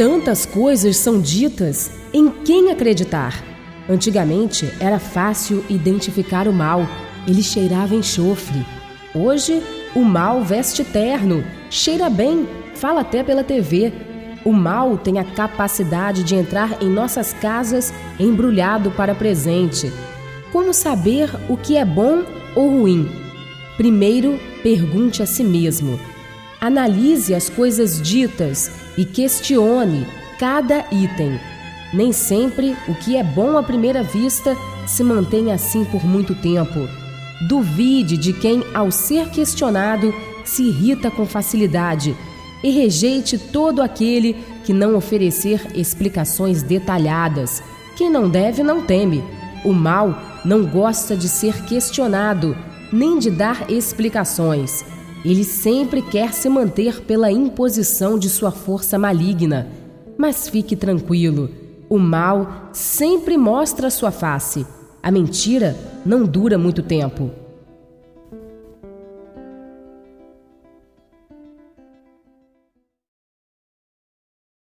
tantas coisas são ditas, em quem acreditar? Antigamente era fácil identificar o mal, ele cheirava enxofre. Hoje, o mal veste terno, cheira bem, fala até pela TV. O mal tem a capacidade de entrar em nossas casas embrulhado para presente. Como saber o que é bom ou ruim? Primeiro, pergunte a si mesmo. Analise as coisas ditas e questione cada item. Nem sempre o que é bom à primeira vista se mantém assim por muito tempo. Duvide de quem, ao ser questionado, se irrita com facilidade e rejeite todo aquele que não oferecer explicações detalhadas. Quem não deve, não teme. O mal não gosta de ser questionado, nem de dar explicações. Ele sempre quer se manter pela imposição de sua força maligna. Mas fique tranquilo, o mal sempre mostra sua face. A mentira não dura muito tempo.